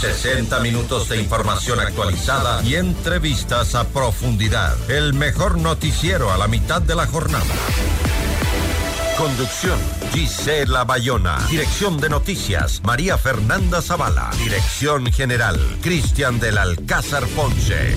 60 minutos de información actualizada y entrevistas a profundidad. El mejor noticiero a la mitad de la jornada. Conducción, Gisela Bayona. Dirección de noticias, María Fernanda Zavala. Dirección general, Cristian del Alcázar Ponce.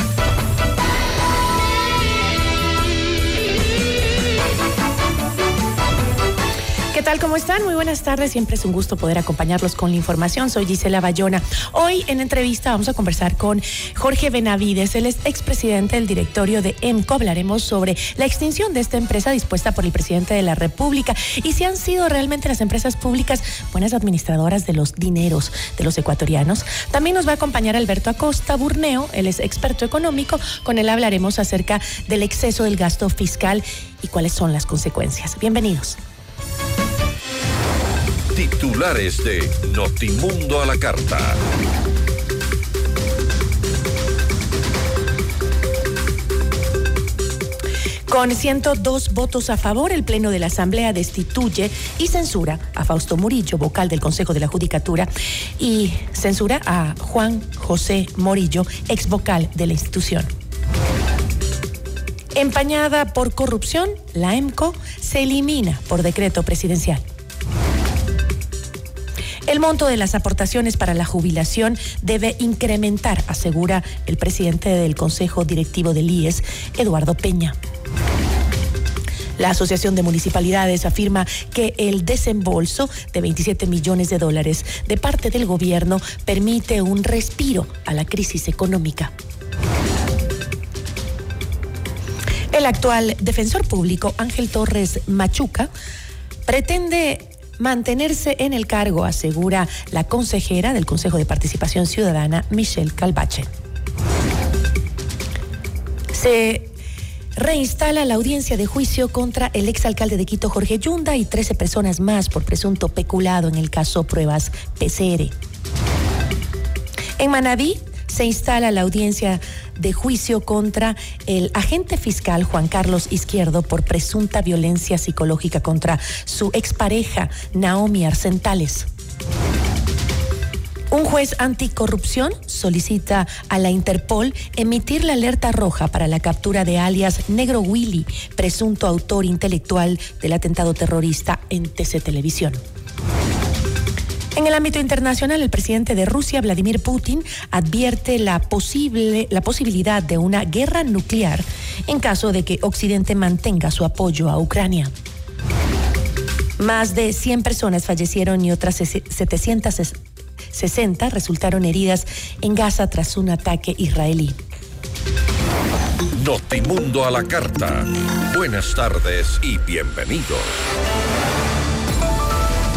¿Qué tal? ¿Cómo están? Muy buenas tardes. Siempre es un gusto poder acompañarlos con la información. Soy Gisela Bayona. Hoy en entrevista vamos a conversar con Jorge Benavides. Él es expresidente del directorio de EMCO. Hablaremos sobre la extinción de esta empresa dispuesta por el presidente de la República y si han sido realmente las empresas públicas buenas administradoras de los dineros de los ecuatorianos. También nos va a acompañar Alberto Acosta Burneo. Él es experto económico. Con él hablaremos acerca del exceso del gasto fiscal y cuáles son las consecuencias. Bienvenidos. Titulares de Notimundo a la Carta. Con 102 votos a favor, el Pleno de la Asamblea destituye y censura a Fausto Murillo, vocal del Consejo de la Judicatura, y censura a Juan José Morillo, ex vocal de la institución. Empañada por corrupción, la EMCO se elimina por decreto presidencial. El monto de las aportaciones para la jubilación debe incrementar, asegura el presidente del Consejo Directivo del IES, Eduardo Peña. La Asociación de Municipalidades afirma que el desembolso de 27 millones de dólares de parte del gobierno permite un respiro a la crisis económica. El actual defensor público, Ángel Torres Machuca, pretende mantenerse en el cargo, asegura la consejera del Consejo de Participación Ciudadana, Michelle Calvache. Se reinstala la audiencia de juicio contra el exalcalde de Quito, Jorge Yunda, y 13 personas más por presunto peculado en el caso Pruebas PCR. En Manabí, se instala la audiencia de juicio contra el agente fiscal Juan Carlos Izquierdo por presunta violencia psicológica contra su expareja Naomi Arcentales. Un juez anticorrupción solicita a la Interpol emitir la alerta roja para la captura de alias Negro Willy, presunto autor intelectual del atentado terrorista en TC Televisión. En el ámbito internacional, el presidente de Rusia, Vladimir Putin, advierte la, posible, la posibilidad de una guerra nuclear en caso de que Occidente mantenga su apoyo a Ucrania. Más de 100 personas fallecieron y otras 760 resultaron heridas en Gaza tras un ataque israelí. Notimundo a la carta. Buenas tardes y bienvenidos.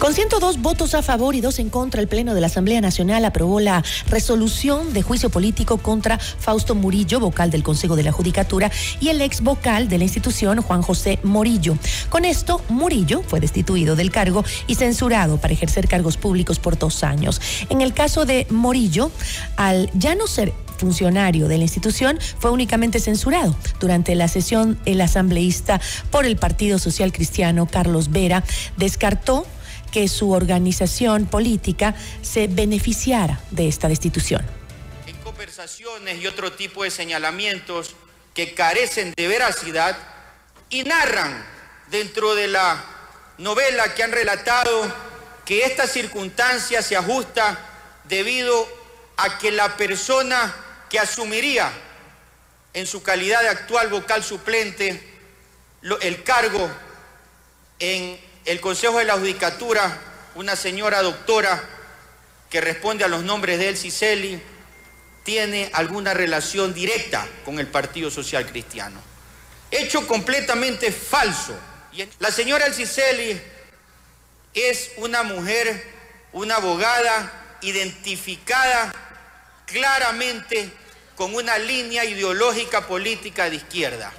Con 102 votos a favor y dos en contra, el Pleno de la Asamblea Nacional aprobó la resolución de juicio político contra Fausto Murillo, vocal del Consejo de la Judicatura, y el ex vocal de la institución, Juan José Morillo. Con esto, Murillo fue destituido del cargo y censurado para ejercer cargos públicos por dos años. En el caso de Morillo, al ya no ser funcionario de la institución, fue únicamente censurado. Durante la sesión, el asambleísta por el Partido Social Cristiano, Carlos Vera, descartó que su organización política se beneficiara de esta destitución. En conversaciones y otro tipo de señalamientos que carecen de veracidad y narran dentro de la novela que han relatado que esta circunstancia se ajusta debido a que la persona que asumiría en su calidad de actual vocal suplente el cargo en el Consejo de la Judicatura, una señora doctora que responde a los nombres de El Ciceli, tiene alguna relación directa con el Partido Social Cristiano. Hecho completamente falso. La señora El Ciceli es una mujer, una abogada identificada claramente con una línea ideológica política de izquierda,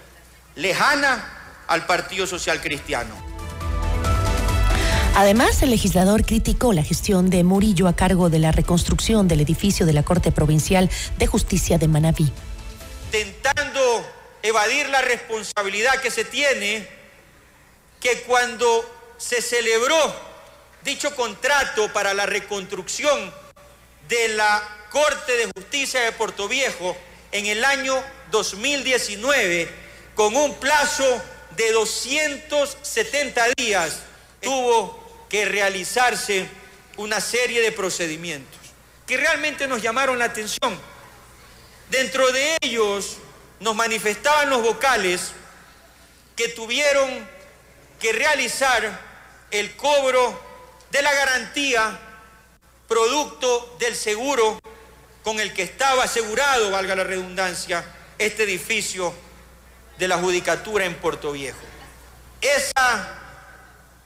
lejana al Partido Social Cristiano. Además, el legislador criticó la gestión de Murillo a cargo de la reconstrucción del edificio de la Corte Provincial de Justicia de Manabí. Intentando evadir la responsabilidad que se tiene, que cuando se celebró dicho contrato para la reconstrucción de la Corte de Justicia de Puerto Viejo en el año 2019, con un plazo de 270 días, tuvo que realizarse una serie de procedimientos que realmente nos llamaron la atención. Dentro de ellos nos manifestaban los vocales que tuvieron que realizar el cobro de la garantía producto del seguro con el que estaba asegurado, valga la redundancia, este edificio de la Judicatura en Puerto Viejo. Esa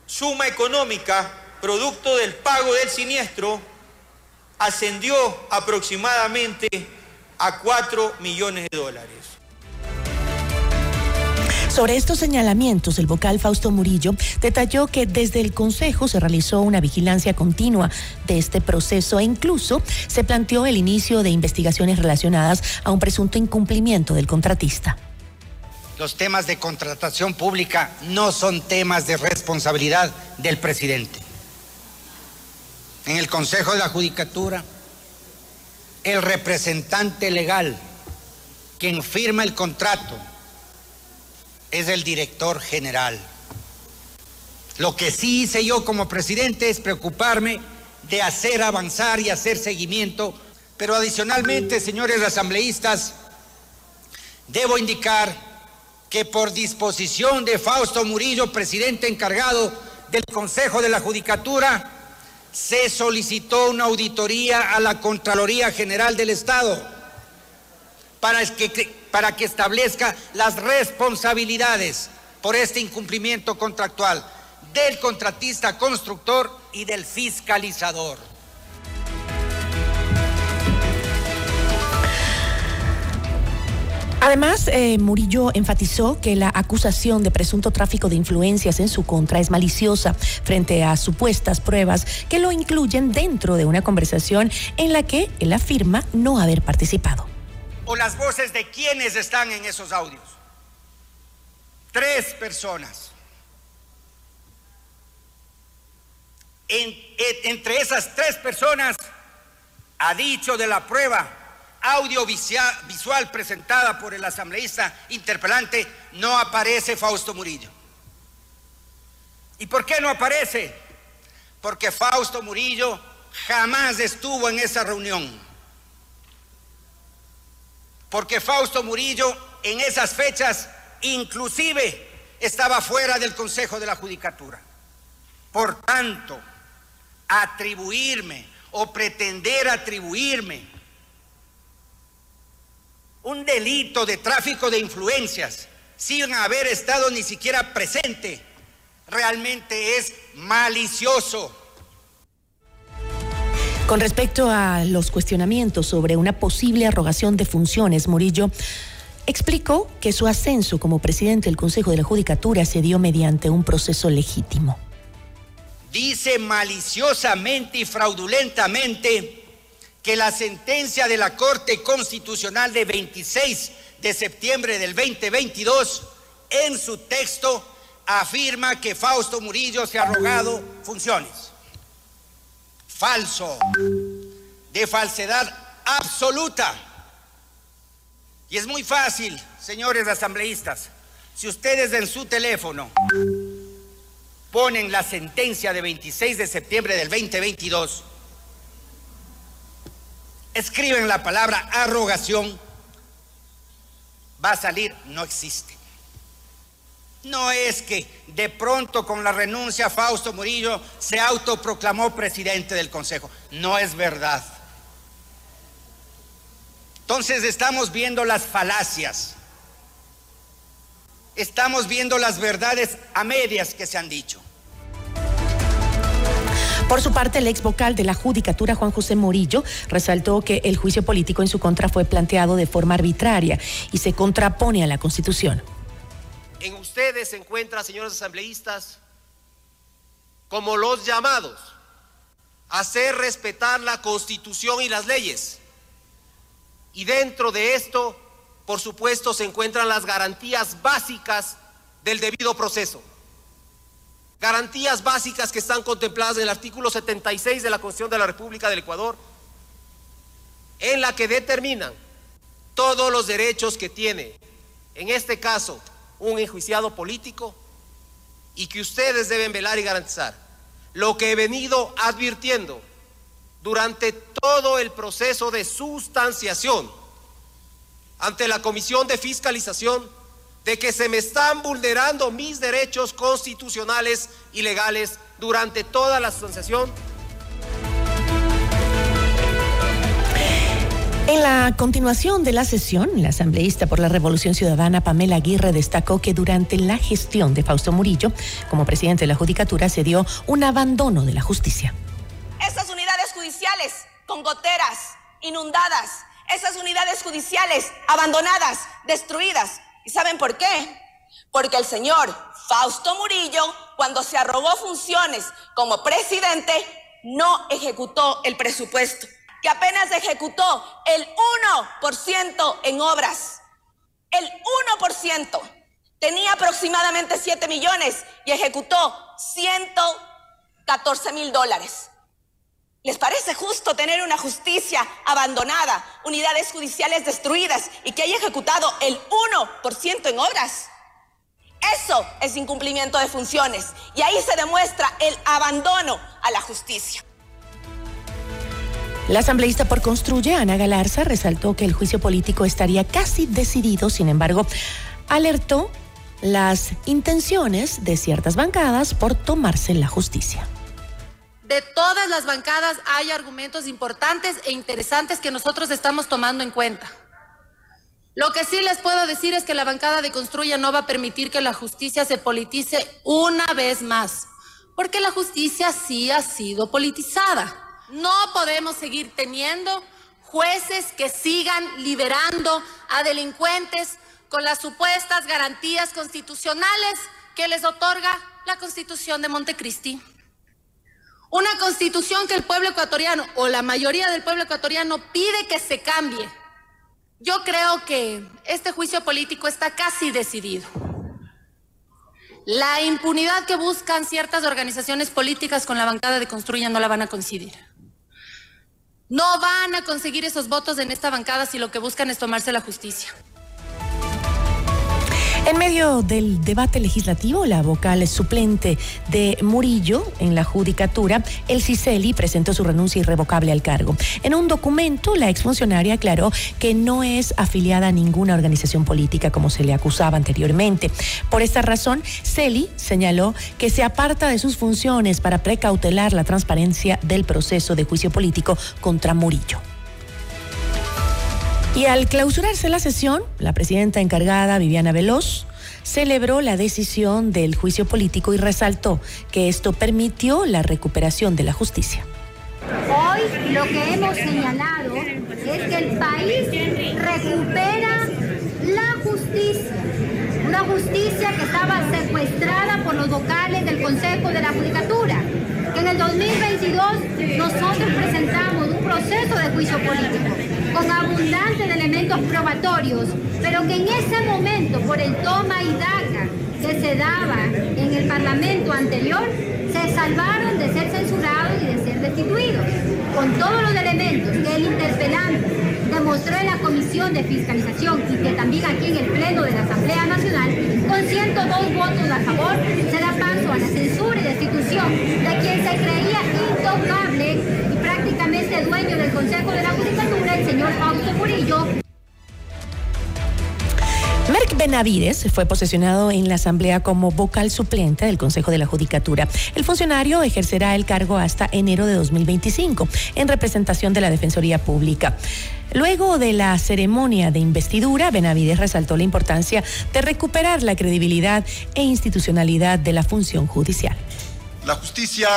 suma económica, producto del pago del siniestro, ascendió aproximadamente a 4 millones de dólares. Sobre estos señalamientos, el vocal Fausto Murillo detalló que desde el Consejo se realizó una vigilancia continua de este proceso e incluso se planteó el inicio de investigaciones relacionadas a un presunto incumplimiento del contratista. Los temas de contratación pública no son temas de responsabilidad del presidente. En el Consejo de la Judicatura, el representante legal, quien firma el contrato, es el director general. Lo que sí hice yo como presidente es preocuparme de hacer avanzar y hacer seguimiento, pero adicionalmente, señores asambleístas, debo indicar que por disposición de Fausto Murillo, presidente encargado del Consejo de la Judicatura, se solicitó una auditoría a la Contraloría General del Estado para que, para que establezca las responsabilidades por este incumplimiento contractual del contratista constructor y del fiscalizador. Además, eh, Murillo enfatizó que la acusación de presunto tráfico de influencias en su contra es maliciosa frente a supuestas pruebas que lo incluyen dentro de una conversación en la que él afirma no haber participado. O las voces de quienes están en esos audios. Tres personas. entre esas tres personas ha dicho de la prueba audiovisual presentada por el asambleísta interpelante no aparece Fausto Murillo. ¿Y por qué no aparece? Porque Fausto Murillo jamás estuvo en esa reunión. Porque Fausto Murillo en esas fechas inclusive estaba fuera del Consejo de la Judicatura. Por tanto, atribuirme o pretender atribuirme un delito de tráfico de influencias sin haber estado ni siquiera presente, realmente es malicioso. Con respecto a los cuestionamientos sobre una posible arrogación de funciones, Murillo explicó que su ascenso como presidente del Consejo de la Judicatura se dio mediante un proceso legítimo. Dice maliciosamente y fraudulentamente que la sentencia de la Corte Constitucional de 26 de septiembre del 2022 en su texto afirma que Fausto Murillo se ha arrogado funciones. Falso, de falsedad absoluta. Y es muy fácil, señores asambleístas, si ustedes en su teléfono ponen la sentencia de 26 de septiembre del 2022, escriben la palabra arrogación, va a salir, no existe. No es que de pronto con la renuncia Fausto Murillo se autoproclamó presidente del Consejo. No es verdad. Entonces estamos viendo las falacias. Estamos viendo las verdades a medias que se han dicho. Por su parte, el ex vocal de la Judicatura, Juan José Morillo, resaltó que el juicio político en su contra fue planteado de forma arbitraria y se contrapone a la Constitución. En ustedes se encuentran, señores asambleístas, como los llamados a hacer respetar la Constitución y las leyes. Y dentro de esto, por supuesto, se encuentran las garantías básicas del debido proceso garantías básicas que están contempladas en el artículo 76 de la Constitución de la República del Ecuador, en la que determinan todos los derechos que tiene, en este caso, un enjuiciado político, y que ustedes deben velar y garantizar. Lo que he venido advirtiendo durante todo el proceso de sustanciación ante la Comisión de Fiscalización de que se me están vulnerando mis derechos constitucionales y legales durante toda la asociación. En la continuación de la sesión, la asambleísta por la Revolución Ciudadana Pamela Aguirre destacó que durante la gestión de Fausto Murillo, como presidente de la Judicatura, se dio un abandono de la justicia. Estas unidades judiciales con goteras, inundadas, esas unidades judiciales abandonadas, destruidas, ¿Y saben por qué? Porque el señor Fausto Murillo, cuando se arrogó funciones como presidente, no ejecutó el presupuesto, que apenas ejecutó el 1% en obras. El 1%. Tenía aproximadamente 7 millones y ejecutó 114 mil dólares. ¿Les parece justo tener una justicia abandonada, unidades judiciales destruidas y que haya ejecutado el 1% en obras? Eso es incumplimiento de funciones y ahí se demuestra el abandono a la justicia. La asambleísta por Construye, Ana Galarza, resaltó que el juicio político estaría casi decidido, sin embargo, alertó las intenciones de ciertas bancadas por tomarse la justicia de todas las bancadas hay argumentos importantes e interesantes que nosotros estamos tomando en cuenta. Lo que sí les puedo decir es que la bancada de Construya no va a permitir que la justicia se politice una vez más, porque la justicia sí ha sido politizada. No podemos seguir teniendo jueces que sigan liberando a delincuentes con las supuestas garantías constitucionales que les otorga la Constitución de Montecristi. Una constitución que el pueblo ecuatoriano o la mayoría del pueblo ecuatoriano pide que se cambie. Yo creo que este juicio político está casi decidido. La impunidad que buscan ciertas organizaciones políticas con la bancada de Construya no la van a conseguir. No van a conseguir esos votos en esta bancada si lo que buscan es tomarse la justicia. En medio del debate legislativo, la vocal suplente de Murillo en la judicatura, el Ciceli, presentó su renuncia irrevocable al cargo. En un documento, la exfuncionaria aclaró que no es afiliada a ninguna organización política como se le acusaba anteriormente. Por esta razón, Celi señaló que se aparta de sus funciones para precautelar la transparencia del proceso de juicio político contra Murillo. Y al clausurarse la sesión, la presidenta encargada, Viviana Veloz, celebró la decisión del juicio político y resaltó que esto permitió la recuperación de la justicia. Hoy lo que hemos señalado es que el país recupera la justicia, una justicia que estaba secuestrada por los vocales del Consejo de la Judicatura, en el 2022 nosotros presentamos un proceso de juicio político con abundancia de elementos probatorios, pero que en ese momento, por el toma y daca que se daba en el Parlamento anterior, se salvaron de ser censurados y de ser destituidos. Con todos los elementos que el interpelante demostró en la Comisión de Fiscalización y que también aquí en el Pleno de la Asamblea Nacional, con 102 votos a favor, se da paso a la censura y destitución de quien se creía intocable y prácticamente dueño del Consejo de la Judicatura, el señor Fausto Murillo, Merck Benavides fue posesionado en la Asamblea como vocal suplente del Consejo de la Judicatura. El funcionario ejercerá el cargo hasta enero de 2025 en representación de la Defensoría Pública. Luego de la ceremonia de investidura, Benavides resaltó la importancia de recuperar la credibilidad e institucionalidad de la función judicial. La justicia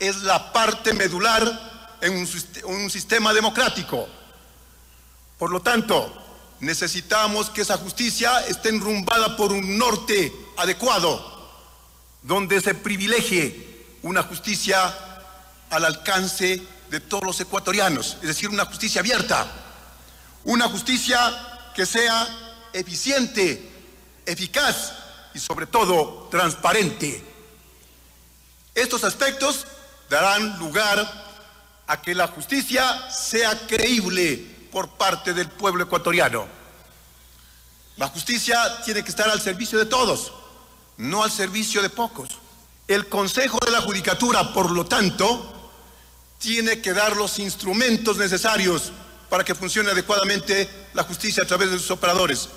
es la parte medular en un, sistema democrático. Por lo tanto, Necesitamos que esa justicia esté enrumbada por un norte adecuado, donde se privilegie una justicia al alcance de todos los ecuatorianos, es decir, una justicia abierta, una justicia que sea eficiente, eficaz y sobre todo transparente. Estos aspectos darán lugar a que la justicia sea creíble por parte del pueblo ecuatoriano. La justicia tiene que estar al servicio de todos, no al servicio de pocos. El Consejo de la Judicatura, por lo tanto, tiene que dar los instrumentos necesarios para que funcione adecuadamente la justicia a través de sus operadores,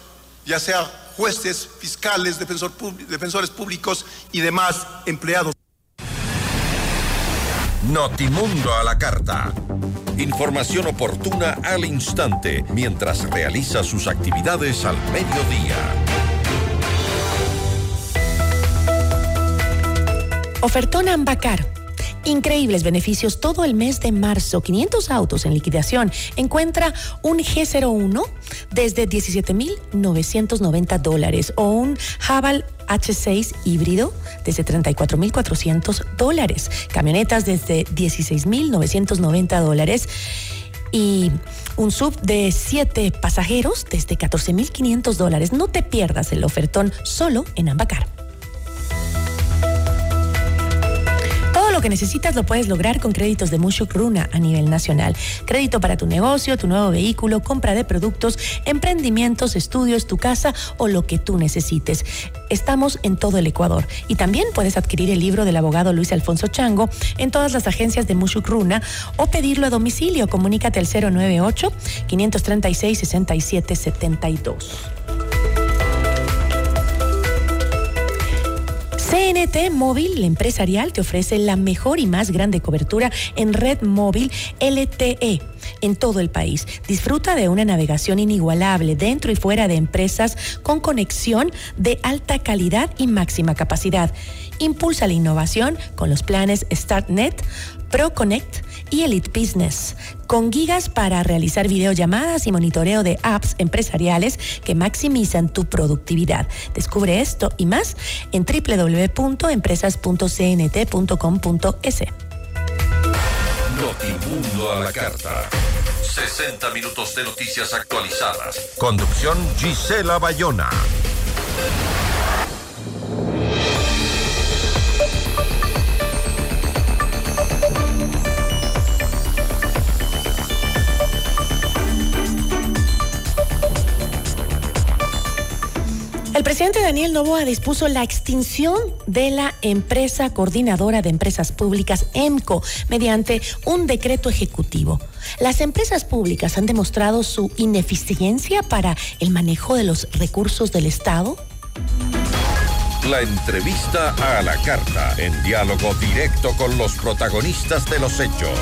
ya sea jueces, fiscales, defensores públicos y demás empleados. Notimundo a la carta. Información oportuna al instante mientras realiza sus actividades al mediodía. Ofertón Ambacar. Increíbles beneficios todo el mes de marzo. 500 autos en liquidación. Encuentra un G01 desde 17.990 dólares o un Haval H6 híbrido desde 34.400 dólares. Camionetas desde 16.990 dólares y un sub de 7 pasajeros desde 14.500 dólares. No te pierdas el ofertón solo en Ambacar. Lo que necesitas lo puedes lograr con créditos de Mushuk Runa a nivel nacional. Crédito para tu negocio, tu nuevo vehículo, compra de productos, emprendimientos, estudios, tu casa o lo que tú necesites. Estamos en todo el Ecuador y también puedes adquirir el libro del abogado Luis Alfonso Chango en todas las agencias de Mushuk Runa o pedirlo a domicilio. Comunícate al 098 536 6772. CNT Móvil Empresarial te ofrece la mejor y más grande cobertura en red móvil LTE en todo el país. Disfruta de una navegación inigualable dentro y fuera de empresas con conexión de alta calidad y máxima capacidad. Impulsa la innovación con los planes StartNet, ProConnect y Elite Business, con gigas para realizar videollamadas y monitoreo de apps empresariales que maximizan tu productividad. Descubre esto y más en www.empresas.cnt.com.es. Notimundo a la carta. 60 minutos de noticias actualizadas. Conducción Gisela Bayona. El presidente Daniel Novoa dispuso la extinción de la empresa coordinadora de empresas públicas, EMCO, mediante un decreto ejecutivo. Las empresas públicas han demostrado su ineficiencia para el manejo de los recursos del Estado. La entrevista a la carta, en diálogo directo con los protagonistas de los hechos.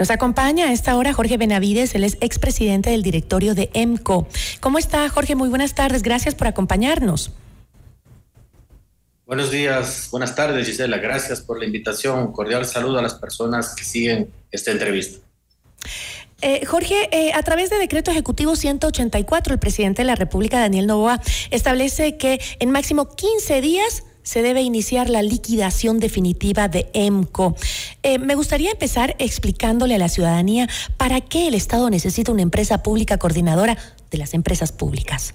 Nos acompaña a esta hora Jorge Benavides, él es expresidente del directorio de EMCO. ¿Cómo está Jorge? Muy buenas tardes, gracias por acompañarnos. Buenos días, buenas tardes Gisela, gracias por la invitación. Un cordial saludo a las personas que siguen esta entrevista. Eh, Jorge, eh, a través de decreto ejecutivo 184, el presidente de la República, Daniel Novoa, establece que en máximo 15 días se debe iniciar la liquidación definitiva de EMCO. Eh, me gustaría empezar explicándole a la ciudadanía para qué el Estado necesita una empresa pública coordinadora de las empresas públicas.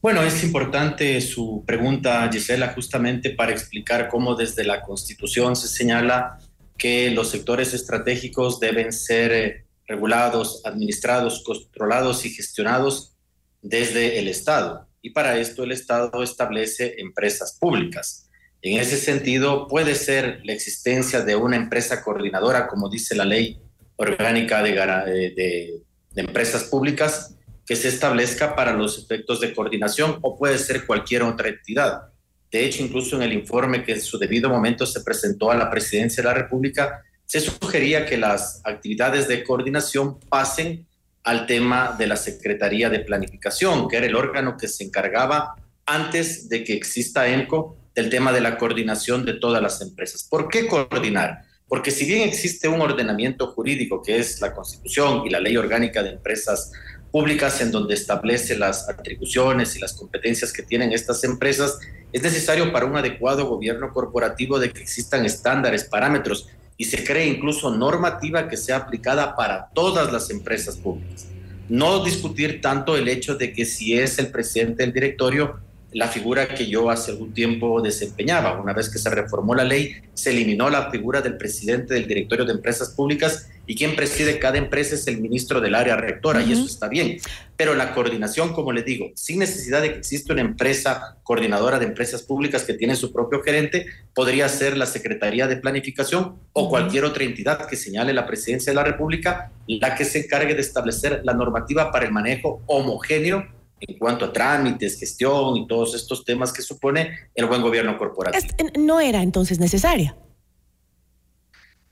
Bueno, es importante su pregunta, Gisela, justamente para explicar cómo desde la Constitución se señala que los sectores estratégicos deben ser eh, regulados, administrados, controlados y gestionados desde el Estado y para esto el Estado establece empresas públicas. En ese sentido, puede ser la existencia de una empresa coordinadora, como dice la ley orgánica de, de, de empresas públicas, que se establezca para los efectos de coordinación o puede ser cualquier otra entidad. De hecho, incluso en el informe que en su debido momento se presentó a la Presidencia de la República, se sugería que las actividades de coordinación pasen al tema de la Secretaría de Planificación, que era el órgano que se encargaba antes de que exista ENCO del tema de la coordinación de todas las empresas. ¿Por qué coordinar? Porque si bien existe un ordenamiento jurídico que es la Constitución y la Ley Orgánica de Empresas Públicas en donde establece las atribuciones y las competencias que tienen estas empresas, es necesario para un adecuado gobierno corporativo de que existan estándares, parámetros y se cree incluso normativa que sea aplicada para todas las empresas públicas. No discutir tanto el hecho de que si es el presidente del directorio la figura que yo hace algún tiempo desempeñaba. Una vez que se reformó la ley, se eliminó la figura del presidente del directorio de empresas públicas y quien preside cada empresa es el ministro del área rectora y eso está bien. Pero la coordinación, como le digo, sin necesidad de que exista una empresa coordinadora de empresas públicas que tiene su propio gerente, podría ser la Secretaría de Planificación o cualquier otra entidad que señale la presidencia de la República, la que se encargue de establecer la normativa para el manejo homogéneo en cuanto a trámites, gestión y todos estos temas que supone el buen gobierno corporativo. no era entonces necesaria.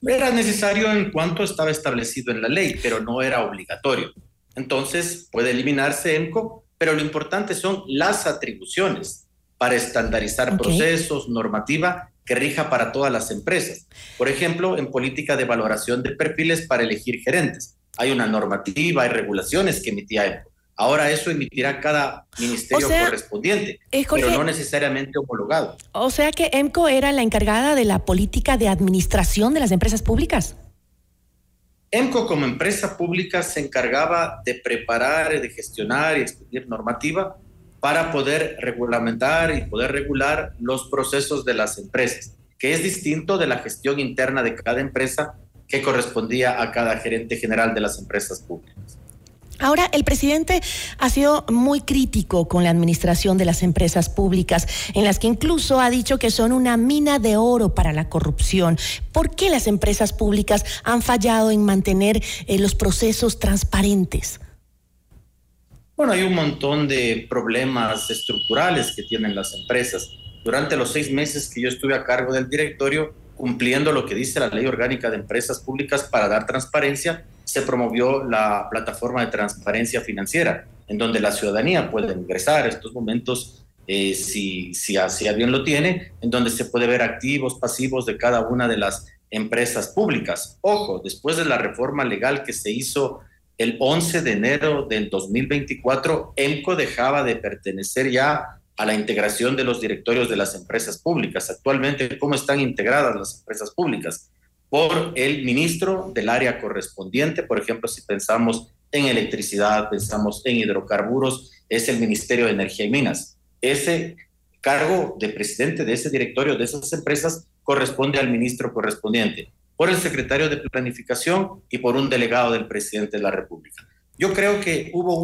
Era necesario en cuanto estaba establecido en la ley, pero no era obligatorio. Entonces puede eliminarse EMCO, pero lo importante son las atribuciones para estandarizar procesos, normativa que rija para todas las empresas. Por ejemplo, en política de valoración de perfiles para elegir gerentes. Hay una normativa, hay regulaciones que emitía EMCO Ahora eso emitirá cada ministerio correspondiente, pero no necesariamente homologado. O sea que EMCO era la encargada de la política de administración de las empresas públicas. EMCO como empresa pública se encargaba de preparar, de gestionar y expedir normativa para poder regulamentar y poder regular los procesos de las empresas, que es distinto de la gestión interna de cada empresa que correspondía a cada gerente general de las empresas públicas. Ahora, el presidente ha sido muy crítico con la administración de las empresas públicas, en las que incluso ha dicho que son una mina de oro para la corrupción. ¿Por qué las empresas públicas han fallado en mantener eh, los procesos transparentes? Bueno, hay un montón de problemas estructurales que tienen las empresas. Durante los seis meses que yo estuve a cargo del directorio, cumpliendo lo que dice la ley orgánica de empresas públicas para dar transparencia, se promovió la plataforma de transparencia financiera, en donde la ciudadanía puede ingresar estos momentos, eh, si, si así bien lo tiene, en donde se puede ver activos, pasivos de cada una de las empresas públicas. Ojo, después de la reforma legal que se hizo el 11 de enero del 2024, EMCO dejaba de pertenecer ya a la integración de los directorios de las empresas públicas. Actualmente, ¿cómo están integradas las empresas públicas? por el ministro del área correspondiente. Por ejemplo, si pensamos en electricidad, pensamos en hidrocarburos, es el Ministerio de Energía y Minas. Ese cargo de presidente de ese directorio de esas empresas corresponde al ministro correspondiente, por el secretario de Planificación y por un delegado del presidente de la República. Yo creo que hubo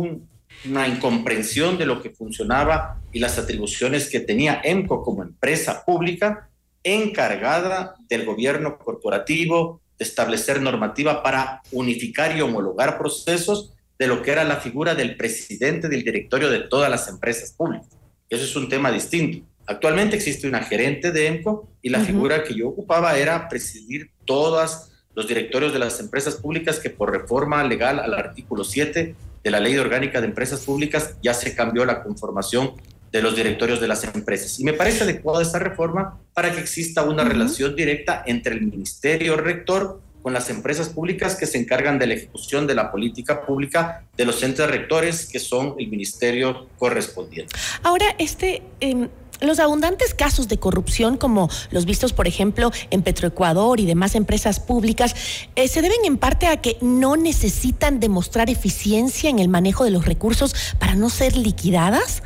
una incomprensión de lo que funcionaba y las atribuciones que tenía EMCO como empresa pública encargada del gobierno corporativo de establecer normativa para unificar y homologar procesos de lo que era la figura del presidente del directorio de todas las empresas públicas. Eso es un tema distinto. Actualmente existe una gerente de EMCO y la figura que yo ocupaba era presidir todos los directorios de las empresas públicas que por reforma legal al artículo 7 de la Ley Orgánica de Empresas Públicas ya se cambió la conformación de los directorios de las empresas. Y me parece adecuada esta reforma para que exista una relación directa entre el ministerio rector con las empresas públicas que se encargan de la ejecución de la política pública de los entes rectores, que son el ministerio correspondiente. Ahora, este... Em, los abundantes casos de corrupción, como los vistos, por ejemplo, en Petroecuador y demás empresas públicas, eh, se deben en parte a que no necesitan demostrar eficiencia en el manejo de los recursos para no ser liquidadas.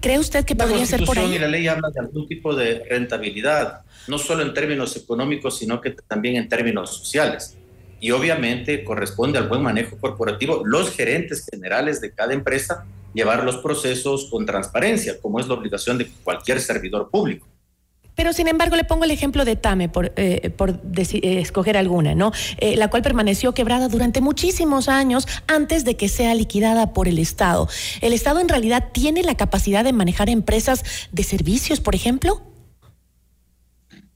¿Cree usted que podría ser por ahí? Y la ley habla de algún tipo de rentabilidad, no solo en términos económicos, sino que también en términos sociales. Y obviamente corresponde al buen manejo corporativo. Los gerentes generales de cada empresa llevar los procesos con transparencia, como es la obligación de cualquier servidor público. Pero sin embargo le pongo el ejemplo de Tame por, eh, por eh, escoger alguna, ¿no? Eh, la cual permaneció quebrada durante muchísimos años antes de que sea liquidada por el Estado. ¿El Estado en realidad tiene la capacidad de manejar empresas de servicios, por ejemplo?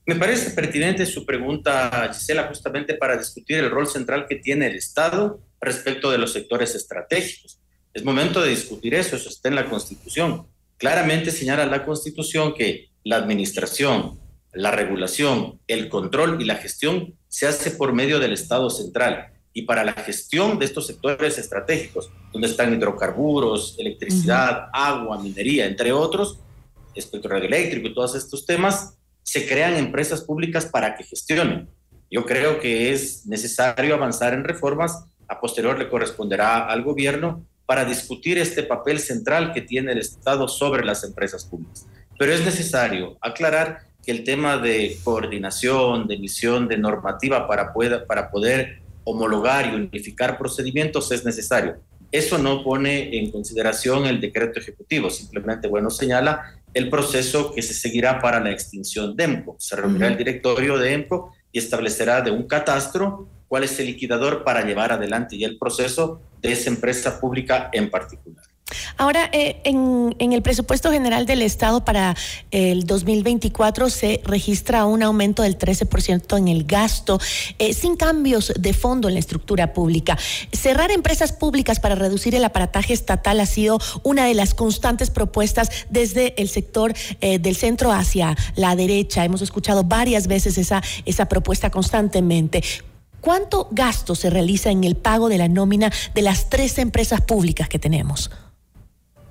Me parece pertinente su pregunta, Gisela, justamente para discutir el rol central que tiene el Estado respecto de los sectores estratégicos. Es momento de discutir eso, eso está en la Constitución. Claramente señala la Constitución que la administración, la regulación, el control y la gestión se hace por medio del Estado central. Y para la gestión de estos sectores estratégicos, donde están hidrocarburos, electricidad, agua, minería, entre otros, espectro radioeléctrico y todos estos temas, se crean empresas públicas para que gestionen. Yo creo que es necesario avanzar en reformas. A posterior le corresponderá al gobierno para discutir este papel central que tiene el Estado sobre las empresas públicas. Pero es necesario aclarar que el tema de coordinación, de emisión de normativa para, para poder homologar y unificar procedimientos es necesario. Eso no pone en consideración el decreto ejecutivo, simplemente, bueno, señala el proceso que se seguirá para la extinción de EMCO. Se reunirá el directorio de EMCO y establecerá de un catastro cuál es el liquidador para llevar adelante ya el proceso de esa empresa pública en particular. Ahora, eh, en, el presupuesto general del Estado para el 2024 se registra un aumento del 13% en el gasto, eh, sin cambios de fondo en la estructura pública. Cerrar empresas públicas para reducir el aparataje estatal ha sido una de las constantes propuestas desde el sector eh, del centro hacia la derecha. Hemos escuchado varias veces esa, esa propuesta constantemente. ¿Cuánto gasto se realiza en el pago de la nómina de las tres empresas públicas que tenemos?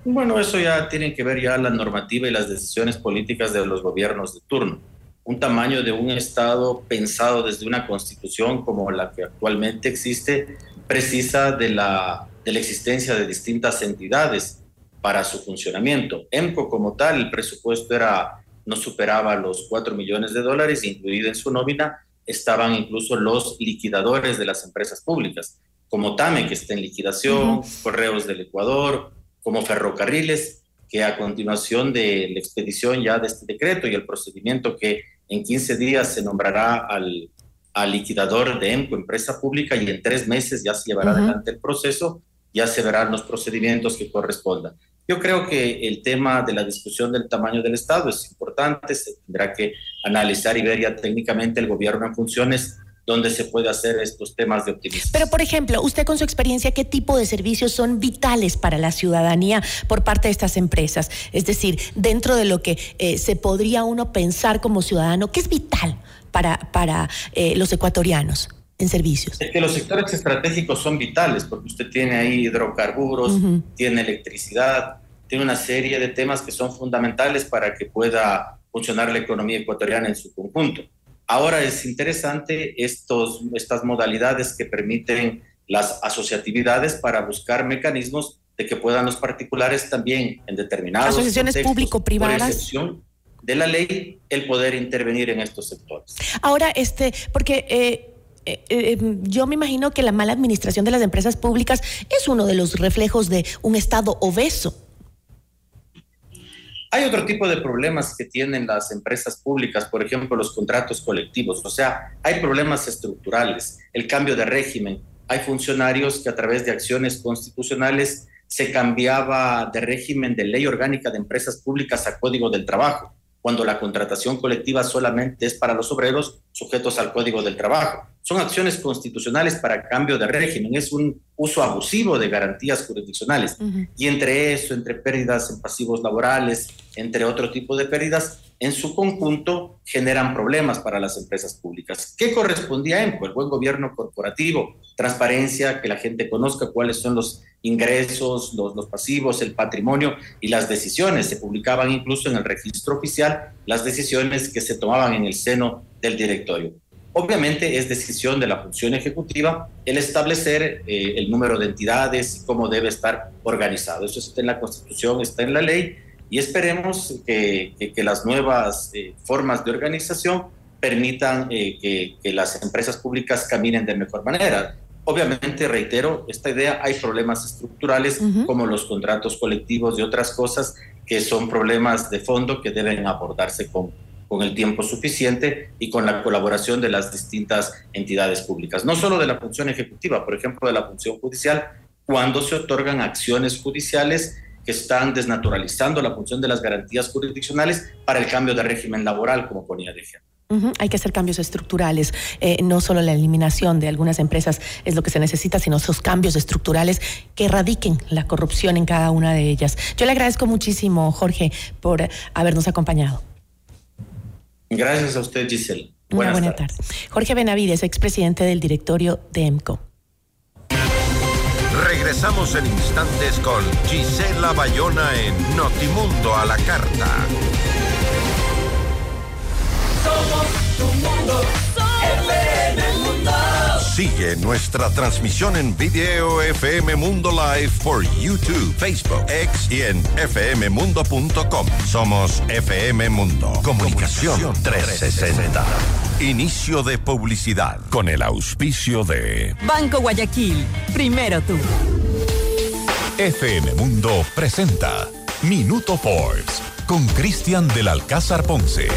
Bueno, eso ya tiene que ver ya la normativa y las decisiones políticas de los gobiernos de turno. Un tamaño de un Estado pensado desde una constitución como la que actualmente existe precisa de la, de la existencia de distintas entidades para su funcionamiento. EMCO como tal, el presupuesto era, no superaba los 4 millones de dólares, incluido en su nómina estaban incluso los liquidadores de las empresas públicas, como TAME, que está en liquidación, Correos del Ecuador, como ferrocarriles, que a continuación de la expedición ya de este decreto y el procedimiento que en 15 días se nombrará al, al liquidador de EMCO, empresa pública, y en tres meses ya se llevará adelante el proceso, ya se verán los procedimientos que correspondan. Yo creo que el tema de la discusión del tamaño del Estado es importante, se tendrá que analizar y ver ya técnicamente el gobierno en funciones donde se puede hacer estos temas de optimismo. Pero, por ejemplo, usted con su experiencia, ¿qué tipo de servicios son vitales para la ciudadanía por parte de estas empresas? Es decir, dentro de lo que eh, se podría uno pensar como ciudadano, ¿qué es vital para, para eh, los ecuatorianos? en servicios. Es que los sectores estratégicos son vitales, porque usted tiene ahí hidrocarburos, tiene electricidad, tiene una serie de temas que son fundamentales para que pueda funcionar la economía ecuatoriana en su conjunto. Ahora es interesante estos, estas modalidades que permiten las asociatividades para buscar mecanismos de que puedan los particulares también en determinados asociaciones público-privadas de la ley el poder intervenir en estos sectores. Ahora, este, porque eh, eh, eh, yo me imagino que la mala administración de las empresas públicas es uno de los reflejos de un Estado obeso. Hay otro tipo de problemas que tienen las empresas públicas, por ejemplo, los contratos colectivos. O sea, hay problemas estructurales, el cambio de régimen. Hay funcionarios que a través de acciones constitucionales se cambiaba de régimen de ley orgánica de empresas públicas a código del trabajo, cuando la contratación colectiva solamente es para los obreros sujetos al código del trabajo son acciones constitucionales para cambio de régimen, es un uso abusivo de garantías jurisdiccionales. Y entre eso, entre pérdidas en pasivos laborales, entre otro tipo de pérdidas, en su conjunto generan problemas para las empresas públicas. ¿Qué correspondía a EMCO? El buen gobierno corporativo, transparencia, que la gente conozca cuáles son los ingresos, los, los pasivos, el patrimonio y las decisiones. Se publicaban incluso en el registro oficial las decisiones que se tomaban en el seno del directorio. Obviamente es decisión de la función ejecutiva el establecer eh, el número de entidades y cómo debe estar organizado. Eso está en la Constitución, está en la ley y esperemos que, las nuevas eh, formas de organización permitan eh, que, las empresas públicas caminen de mejor manera. Obviamente, reitero, esta idea, hay problemas estructurales como los contratos colectivos y otras cosas que son problemas de fondo que deben abordarse con, con el tiempo suficiente y con la colaboración de las distintas entidades públicas, no solo de la función ejecutiva, por ejemplo, de la función judicial, cuando se otorgan acciones judiciales que están desnaturalizando la función de las garantías jurisdiccionales para el cambio de régimen laboral, como ponía de ejemplo. Hay que hacer cambios estructurales, eh, no solo la eliminación de algunas empresas es lo que se necesita, sino esos cambios estructurales que erradiquen la corrupción en cada una de ellas. Yo le agradezco muchísimo, Jorge, por habernos acompañado. Gracias a usted, Giselle. Buenas buena tarde. Jorge Benavides, expresidente del directorio de EMCO. Regresamos en instantes con Gisela Bayona en Notimundo a la Carta. Sigue nuestra transmisión en video FM Mundo Live por YouTube, Facebook, X y en fmmundo.com. Somos FM Mundo. Comunicación 360. Inicio de publicidad con el auspicio de Banco Guayaquil. Primero tú. FM Mundo presenta Minuto Forbes con Cristian del Alcázar Ponce.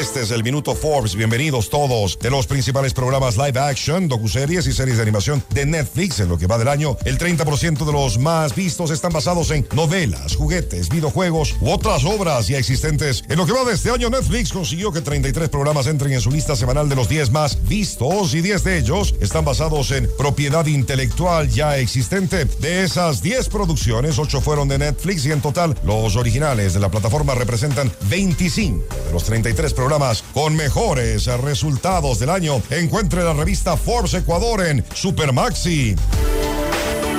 Este es el Minuto Forbes. Bienvenidos todos de los principales programas live action, docuseries y series de animación de Netflix en lo que va del año. El 30% de los más vistos están basados en novelas, juguetes, videojuegos u otras obras ya existentes. En lo que va de este año, Netflix consiguió que 33 programas entren en su lista semanal de los 10 más vistos y 10 de ellos están basados en propiedad intelectual ya existente. De esas 10 producciones, 8 fueron de Netflix y en total los originales de la plataforma representan 25 de los 33 programas con mejores resultados del año. Encuentre la revista Forbes Ecuador en Supermaxi.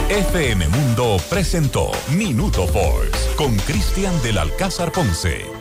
FM Mundo presentó Minuto Forbes con Cristian del Alcázar Ponce.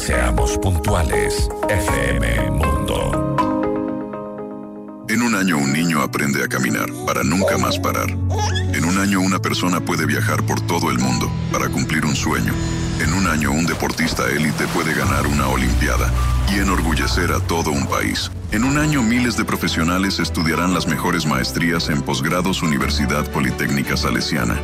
Seamos puntuales, FM Mundo. En un año un niño aprende a caminar para nunca más parar. En un año una persona puede viajar por todo el mundo para cumplir un sueño. En un año un deportista élite puede ganar una Olimpiada y enorgullecer a todo un país. En un año miles de profesionales estudiarán las mejores maestrías en posgrados Universidad Politécnica Salesiana.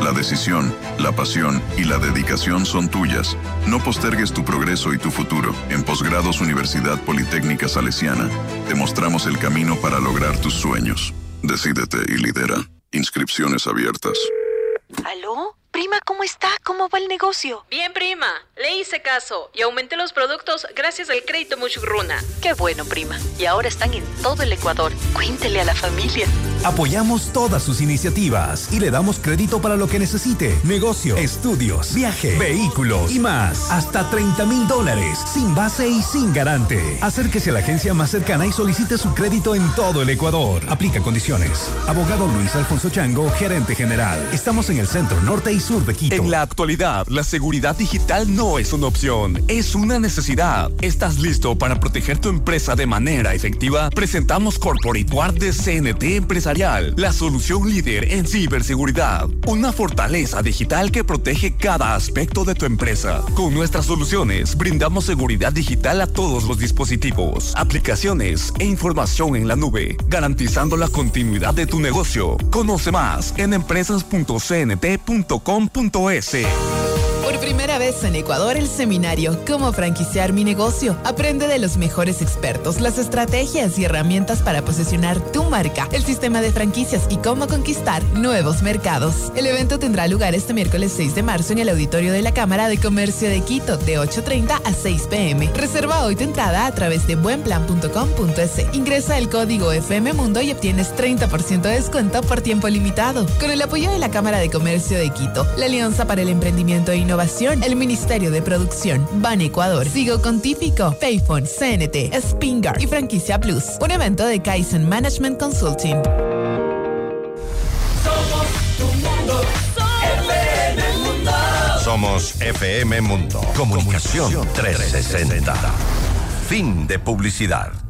La decisión, la pasión y la dedicación son tuyas. No postergues tu progreso y tu futuro. En posgrados Universidad Politécnica Salesiana, te mostramos el camino para lograr tus sueños. Decídete y lidera. Inscripciones abiertas. ¿Aló? Prima, ¿cómo está? ¿Cómo va el negocio? Bien, prima. Le hice caso y aumenté los productos gracias al crédito Muchugruna. Qué bueno, prima. Y ahora están en todo el Ecuador. Cuéntele a la familia. Apoyamos todas sus iniciativas y le damos crédito para lo que necesite. Negocio, estudios, viaje, vehículos y más. Hasta 30 mil dólares, sin base y sin garante. Acérquese a la agencia más cercana y solicite su crédito en todo el Ecuador. Aplica condiciones. Abogado Luis Alfonso Chango, gerente general. Estamos en el centro norte y sur de Quito. En la actualidad, la seguridad digital no es una opción, es una necesidad. ¿Estás listo para proteger tu empresa de manera efectiva? Presentamos Corporate Guard de CNT La solución líder en ciberseguridad. Una fortaleza digital que protege cada aspecto de tu empresa. Con nuestras soluciones brindamos seguridad digital a todos los dispositivos, aplicaciones e información en la nube, garantizando la continuidad de tu negocio. Conoce más en empresas.cnt.com.es. Por primera vez en Ecuador, el seminario Cómo franquiciar mi negocio. Aprende de los mejores expertos las estrategias y herramientas para posicionar tu marca, el sistema de franquicias y cómo conquistar nuevos mercados. El evento tendrá lugar este miércoles 6 de marzo en el auditorio de la Cámara de Comercio de Quito de 8.30 a 6 pm. Reserva hoy tu entrada a través de buenplan.com.es. Ingresa el código FM Mundo y obtienes 30% de descuento por tiempo limitado. Con el apoyo de la Cámara de Comercio de Quito, la Alianza para el Emprendimiento e Innovación el Ministerio de Producción, Ban Ecuador, Sigo con Típico, Payphone, CNT, Spingar y Franquicia Plus. Un evento de Kaizen Management Consulting. Somos FM Mundo. Comunicación 360. Fin de publicidad.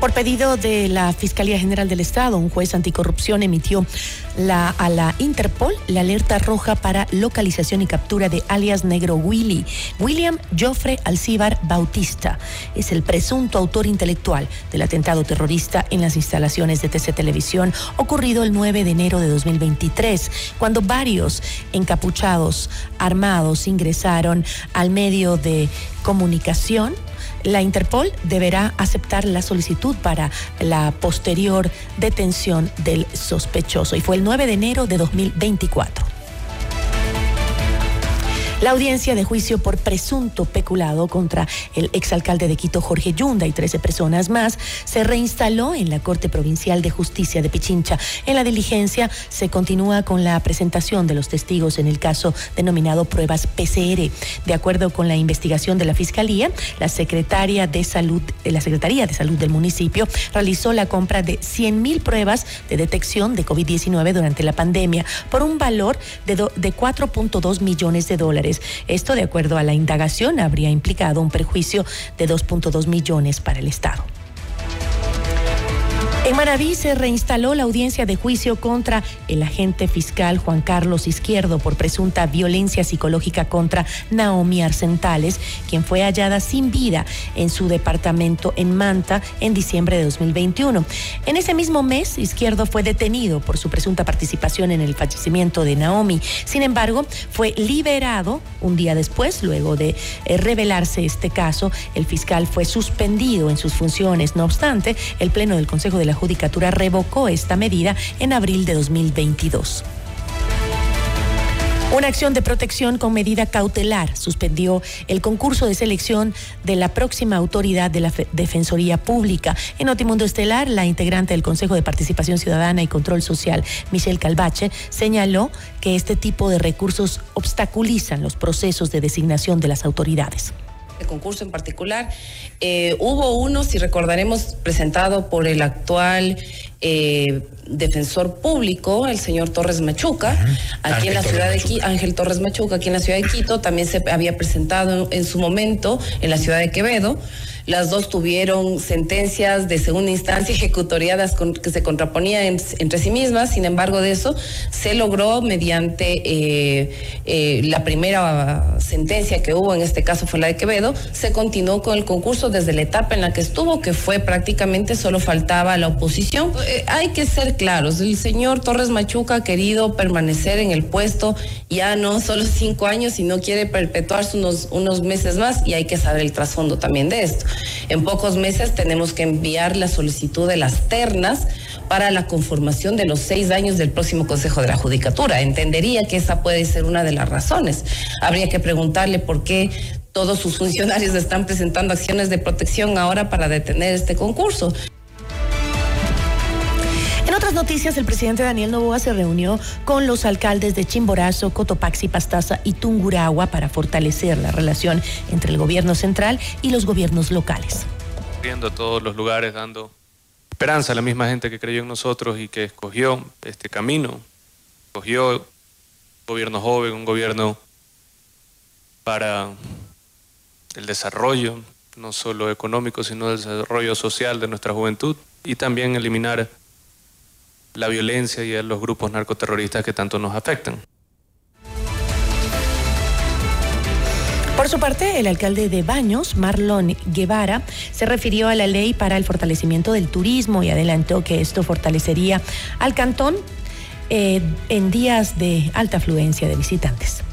Por pedido de la Fiscalía General del Estado, un juez anticorrupción emitió a la Interpol la alerta roja para localización y captura de alias Negro Willy. William Joffre Alcíbar Bautista es el presunto autor intelectual del atentado terrorista en las instalaciones de TC Televisión ocurrido el 9 de enero de 2023, cuando varios encapuchados armados ingresaron al medio de comunicación la Interpol deberá aceptar la solicitud para la posterior detención del sospechoso y fue el 9 de enero de 2024. La audiencia de juicio por presunto peculado contra el exalcalde de Quito, Jorge Yunda, y 13 personas más se reinstaló en la Corte Provincial de Justicia de Pichincha. En la diligencia se continúa con la presentación de los testigos en el caso denominado pruebas PCR. De acuerdo con la investigación de la Fiscalía, la Secretaria de Salud, eh, la Secretaría de Salud del municipio realizó la compra de 100 mil pruebas de detección de COVID-19 durante la pandemia por un valor de, de 4.2 millones de dólares. Esto, de acuerdo a la indagación, habría implicado un perjuicio de 2.2 millones para el Estado. En Manaví se reinstaló la audiencia de juicio contra el agente fiscal Juan Carlos Izquierdo por presunta violencia psicológica contra Naomi Arcentales, quien fue hallada sin vida en su departamento en Manta en diciembre de 2021. En ese mismo mes, Izquierdo fue detenido por su presunta participación en el fallecimiento de Naomi. Sin embargo, fue liberado un día después, luego de eh, revelarse este caso. El fiscal fue suspendido en sus funciones. No obstante, el Pleno del Consejo de la Judicatura revocó esta medida en abril de 2022. Una acción de protección con medida cautelar suspendió el concurso de selección de la próxima autoridad de la Defensoría Pública. En Notimundo Estelar, la integrante del Consejo de Participación Ciudadana y Control Social, Michelle Calvache, señaló que este tipo de recursos obstaculizan los procesos de designación de las autoridades el concurso en particular. Eh, hubo uno, si recordaremos, presentado por el actual eh, defensor público, el señor Torres Machuca, aquí en la ciudad de Quito, Ángel Torres Machuca, aquí en la ciudad de Quito, también se había presentado en su momento en la ciudad de Quevedo. Las dos tuvieron sentencias de segunda instancia ejecutoriadas que se contraponían entre sí mismas. Sin embargo, de eso se logró mediante eh, eh, la primera sentencia que hubo, en este caso fue la de Quevedo, se continuó con el concurso desde la etapa en la que estuvo, que fue prácticamente solo faltaba la oposición. Eh, hay que ser claros, el señor Torres Machuca ha querido permanecer en el puesto ya no solo cinco años, sino quiere perpetuarse unos, unos meses más y hay que saber el trasfondo también de esto. En pocos meses tenemos que enviar la solicitud de las ternas para la conformación de los seis años del próximo Consejo de la Judicatura. Entendería que esa puede ser una de las razones. Habría que preguntarle por qué todos sus funcionarios están presentando acciones de protección ahora para detener este concurso. Noticias, el presidente Daniel Novoa se reunió con los alcaldes de Chimborazo, Cotopaxi, Pastaza y Tungurahua para fortalecer la relación entre el gobierno central y los gobiernos locales. Viendo a todos los lugares, dando esperanza a la misma gente que creyó en nosotros y que escogió este camino, escogió un gobierno joven, un gobierno para el desarrollo, no solo económico, sino el desarrollo social de nuestra juventud y también eliminar la violencia y a los grupos narcoterroristas que tanto nos afectan. Por su parte, el alcalde de Baños, Marlon Guevara, se refirió a la ley para el fortalecimiento del turismo y adelantó que esto fortalecería al cantón eh, en días de alta afluencia de visitantes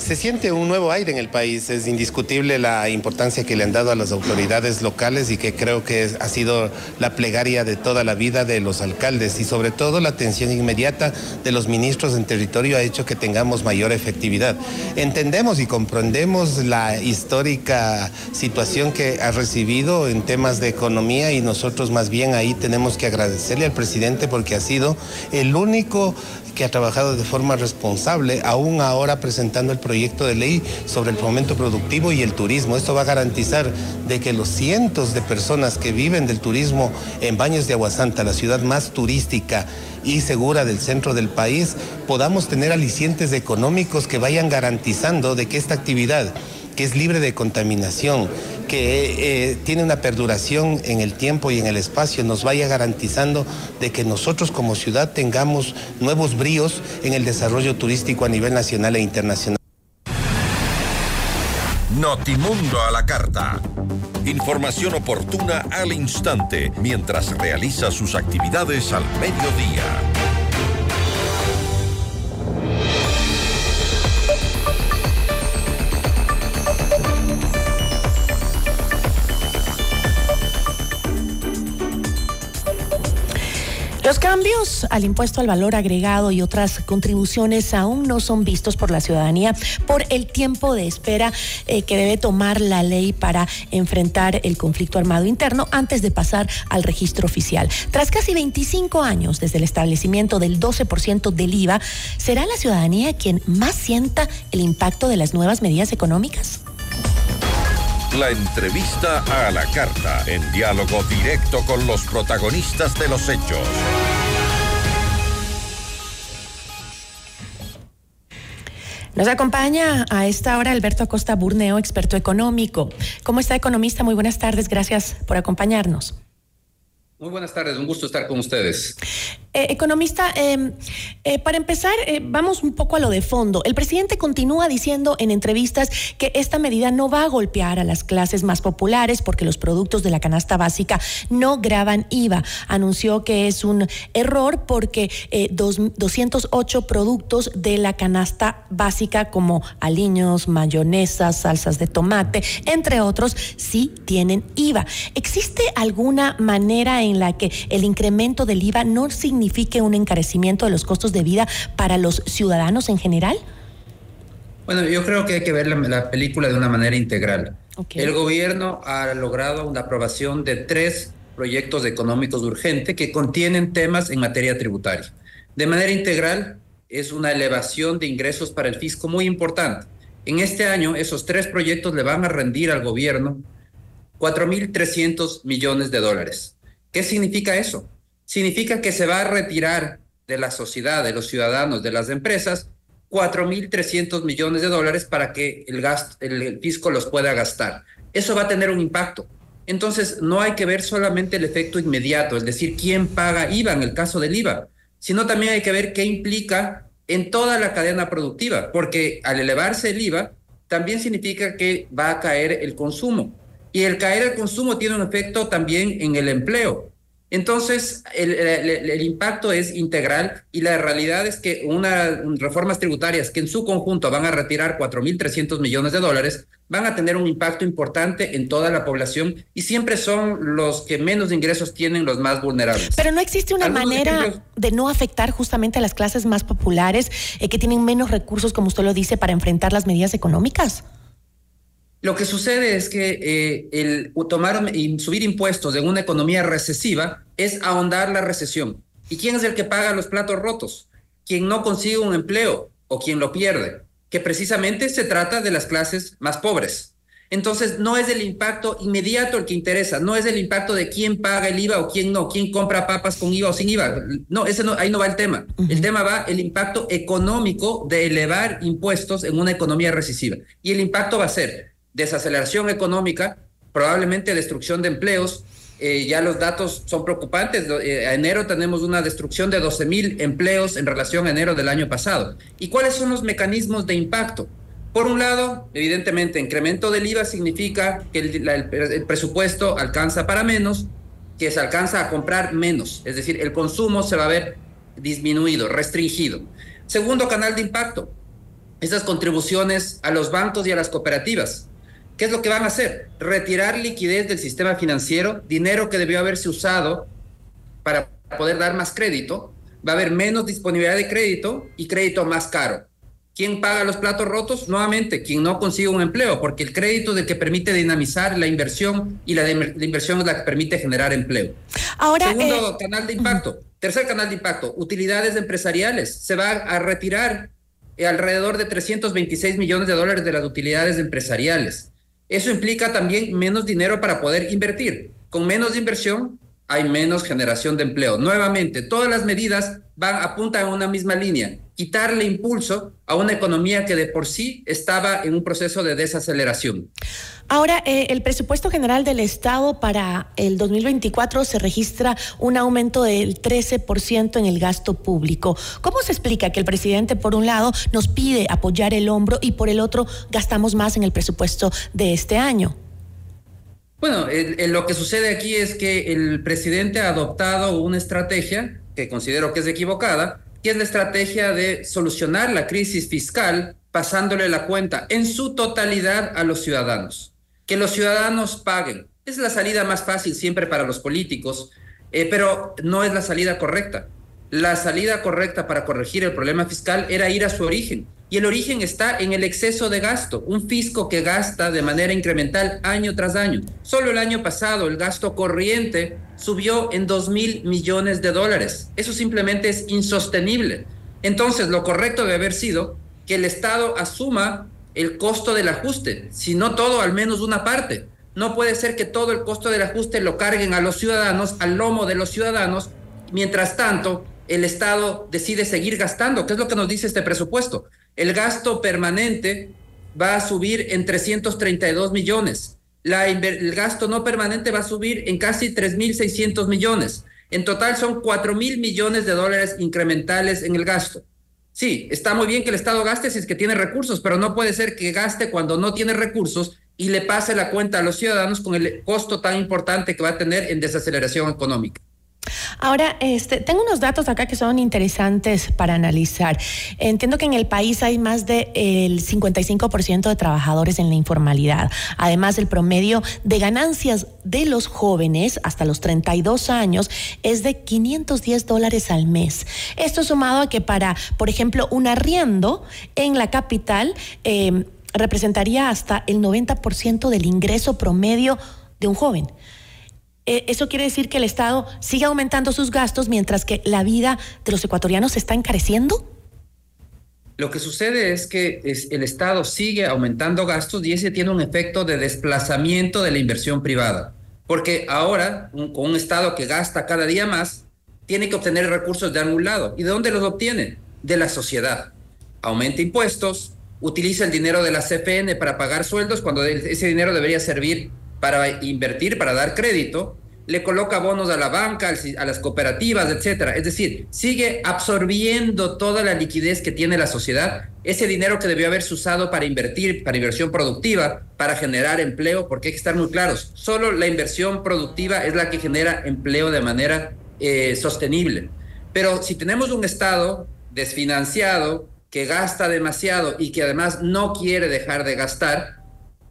Se siente un nuevo aire en el país. Es indiscutible la importancia que le han dado a las autoridades locales y que creo que ha sido la plegaria de toda la vida de los alcaldes y sobre todo la atención inmediata de los ministros en territorio ha hecho que tengamos mayor efectividad. Entendemos y comprendemos la histórica situación que ha recibido en temas de economía y nosotros más bien ahí tenemos que agradecerle al presidente porque ha sido el único que ha trabajado de forma responsable, aún ahora presentando el proyecto de ley sobre el fomento productivo y el turismo. Esto va a garantizar de que los cientos de personas que viven del turismo en Baños de Aguasanta, la ciudad más turística y segura del centro del país, podamos tener alicientes económicos que vayan garantizando de que esta actividad que es libre de contaminación, que eh, tiene una perduración en el tiempo y en el espacio, nos vaya garantizando de que nosotros como ciudad tengamos nuevos bríos en el desarrollo turístico a nivel nacional e internacional. Notimundo a la carta. Información oportuna al instante mientras realiza sus actividades al mediodía. Los cambios al impuesto al valor agregado y otras contribuciones aún no son vistos por la ciudadanía por el tiempo de espera eh, que debe tomar la ley para enfrentar el conflicto armado interno antes de pasar al registro oficial. Tras casi 25 años desde el establecimiento del 12% del IVA, ¿será la ciudadanía quien más sienta el impacto de las nuevas medidas económicas? La entrevista a la carta, en diálogo directo con los protagonistas de los hechos. Nos acompaña a esta hora Alberto Acosta Burneo, experto económico. ¿Cómo está, economista? Muy buenas tardes, gracias por acompañarnos. Muy buenas tardes, un gusto estar con ustedes. Eh, economista, em, eh, para empezar, eh, vamos un poco a lo de fondo. El presidente continúa diciendo en entrevistas que esta medida no va a golpear a las clases más populares porque los productos de la canasta básica no graban IVA. Anunció que es un error porque dos, 208 productos de la canasta básica como aliños, mayonesas, salsas de tomate, entre otros, sí tienen IVA. ¿Existe alguna manera en en la que el incremento del IVA no signifique un encarecimiento de los costos de vida para los ciudadanos en general? Bueno, yo creo que hay que ver la, película de una manera integral. El gobierno ha logrado una aprobación de tres proyectos económicos urgentes que contienen temas en materia tributaria. De manera integral, es una elevación de ingresos para el fisco muy importante. En este año, esos tres proyectos le van a rendir al gobierno 4.300 millones de dólares. ¿Qué significa eso? Significa que se va a retirar de la sociedad, de los ciudadanos, de las empresas, 4.300 millones de dólares para que el, gasto, el, fisco los pueda gastar. Eso va a tener un impacto. Entonces, no hay que ver solamente el efecto inmediato, es decir, quién paga IVA en el caso del IVA, sino también hay que ver qué implica en toda la cadena productiva, porque al elevarse el IVA, también significa que va a caer el consumo. Y el caer el consumo tiene un efecto también en el empleo. Entonces, el, impacto es integral y la realidad es que unas reformas tributarias que en su conjunto van a retirar 4.300 millones de dólares van a tener un impacto importante en toda la población y siempre son los que menos ingresos tienen los más vulnerables. Pero no existe una manera de no afectar justamente a las clases más populares eh, que tienen menos recursos, como usted lo dice, para enfrentar las medidas económicas. Lo que sucede es que eh, el tomar y subir impuestos en una economía recesiva es ahondar la recesión. ¿Y quién es el que paga los platos rotos? Quien no consigue un empleo o quien lo pierde, que precisamente se trata de las clases más pobres. Entonces, no es el impacto inmediato el que interesa, no es el impacto de quién paga el IVA o quién no, quién compra papas con IVA o sin IVA. No, ese no, ahí no va el tema. El tema va el impacto económico de elevar impuestos en una economía recesiva. Y el impacto va a ser desaceleración económica, probablemente destrucción de empleos. Eh, ya los datos son preocupantes. Eh, a enero tenemos una destrucción de 12 mil empleos en relación a enero del año pasado. ¿Y cuáles son los mecanismos de impacto? Por un lado, evidentemente, incremento del IVA significa que el, presupuesto alcanza para menos, que se alcanza a comprar menos, es decir, el consumo se va a ver disminuido, restringido. Segundo canal de impacto, esas contribuciones a los bancos y a las cooperativas. ¿Qué es lo que van a hacer? Retirar liquidez del sistema financiero, dinero que debió haberse usado para poder dar más crédito, va a haber menos disponibilidad de crédito y crédito más caro. ¿Quién paga los platos rotos? Nuevamente, quien no consigue un empleo, porque el crédito es el que permite dinamizar la inversión y la, la inversión es la que permite generar empleo. Ahora, Segundo eh, canal de impacto. Tercer canal de impacto, utilidades empresariales. Se va a retirar eh, alrededor de 326 millones de dólares de las utilidades empresariales. Eso implica también menos dinero para poder invertir. Con menos inversión hay menos generación de empleo. Nuevamente, todas las medidas van apuntan a una misma línea, quitarle impulso a una economía que de por sí estaba en un proceso de desaceleración. Ahora, eh, el presupuesto general del Estado para el 2024 se registra un aumento del 13% en el gasto público. ¿Cómo se explica que el presidente, por un lado, nos pide apoyar el hombro y por el otro gastamos más en el presupuesto de este año? Bueno, lo que sucede aquí es que el presidente ha adoptado una estrategia que considero que es equivocada, que es la estrategia de solucionar la crisis fiscal pasándole la cuenta en su totalidad a los ciudadanos. Que los ciudadanos paguen. Es la salida más fácil siempre para los políticos, eh, pero no es la salida correcta. La salida correcta para corregir el problema fiscal era ir a su origen, y el origen está en el exceso de gasto, un fisco que gasta de manera incremental año tras año. Solo el año pasado el gasto corriente subió en 2 mil millones de dólares. Eso simplemente es insostenible. Entonces, lo correcto debe haber sido que el Estado asuma el costo del ajuste, si no todo, al menos una parte. No puede ser que todo el costo del ajuste lo carguen a los ciudadanos, al lomo de los ciudadanos, mientras tanto el Estado decide seguir gastando, ¿Qué es lo que nos dice este presupuesto. El gasto permanente va a subir en 332 millones. El gasto no permanente va a subir en casi 3.600 millones. En total son 4 mil millones de dólares incrementales en el gasto. Sí, está muy bien que el Estado gaste si es que tiene recursos, pero no puede ser que gaste cuando no tiene recursos y le pase la cuenta a los ciudadanos con el costo tan importante que va a tener en desaceleración económica. Ahora, este, tengo unos datos acá que son interesantes para analizar. Entiendo que en el país hay más del el 55% de trabajadores en la informalidad. Además, el promedio de ganancias de los jóvenes hasta los 32 años es de 510 dólares al mes. Esto sumado a que para, por ejemplo, un arriendo en la capital eh, representaría hasta el 90% del ingreso promedio de un joven. Eh, eso quiere decir que el Estado sigue aumentando sus gastos mientras que la vida de los ecuatorianos está encareciendo. Lo que sucede es que el Estado sigue aumentando gastos y ese tiene un efecto de desplazamiento de la inversión privada. Porque ahora, con un Estado que gasta cada día más, tiene que obtener recursos de algún lado. ¿Y de dónde los obtiene? De la sociedad. Aumenta impuestos, utiliza el dinero de la CFN para pagar sueldos cuando ese dinero debería servir para invertir, para dar crédito, le coloca bonos a la banca, a las cooperativas, etcétera. Es decir, sigue absorbiendo toda la liquidez que tiene la sociedad, ese dinero que debió haberse usado para invertir, para inversión productiva, para generar empleo, porque hay que estar muy claros, solo la inversión productiva es la que genera empleo de manera eh, sostenible. Pero si tenemos un Estado desfinanciado, que gasta demasiado y que además no quiere dejar de gastar,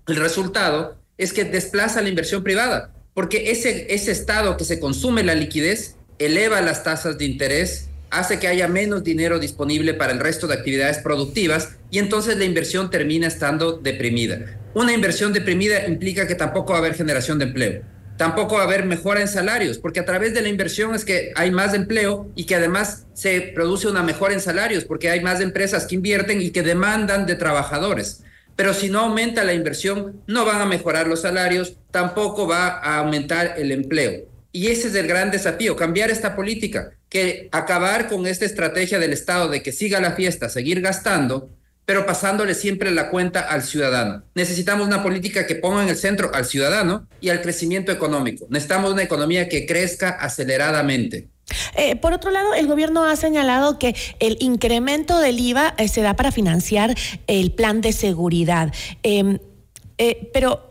el resultado es que desplaza la inversión privada, porque ese, ese estado que se consume la liquidez eleva las tasas de interés, hace que haya menos dinero disponible para el resto de actividades productivas y entonces la inversión termina estando deprimida. Una inversión deprimida implica que tampoco va a haber generación de empleo, tampoco va a haber mejora en salarios, porque a través de la inversión es que hay más empleo y que además se produce una mejora en salarios, porque hay más empresas que invierten y que demandan de trabajadores pero si no aumenta la inversión, no van a mejorar los salarios, tampoco va a aumentar el empleo. Y ese es el gran desafío, cambiar esta política, que acabar con esta estrategia del Estado de que siga la fiesta, seguir gastando, pero pasándole siempre la cuenta al ciudadano. Necesitamos una política que ponga en el centro al ciudadano y al crecimiento económico. Necesitamos una economía que crezca aceleradamente. Eh, por otro lado, el gobierno ha señalado que el incremento del IVA eh, se da para financiar el plan de seguridad, em, eh, pero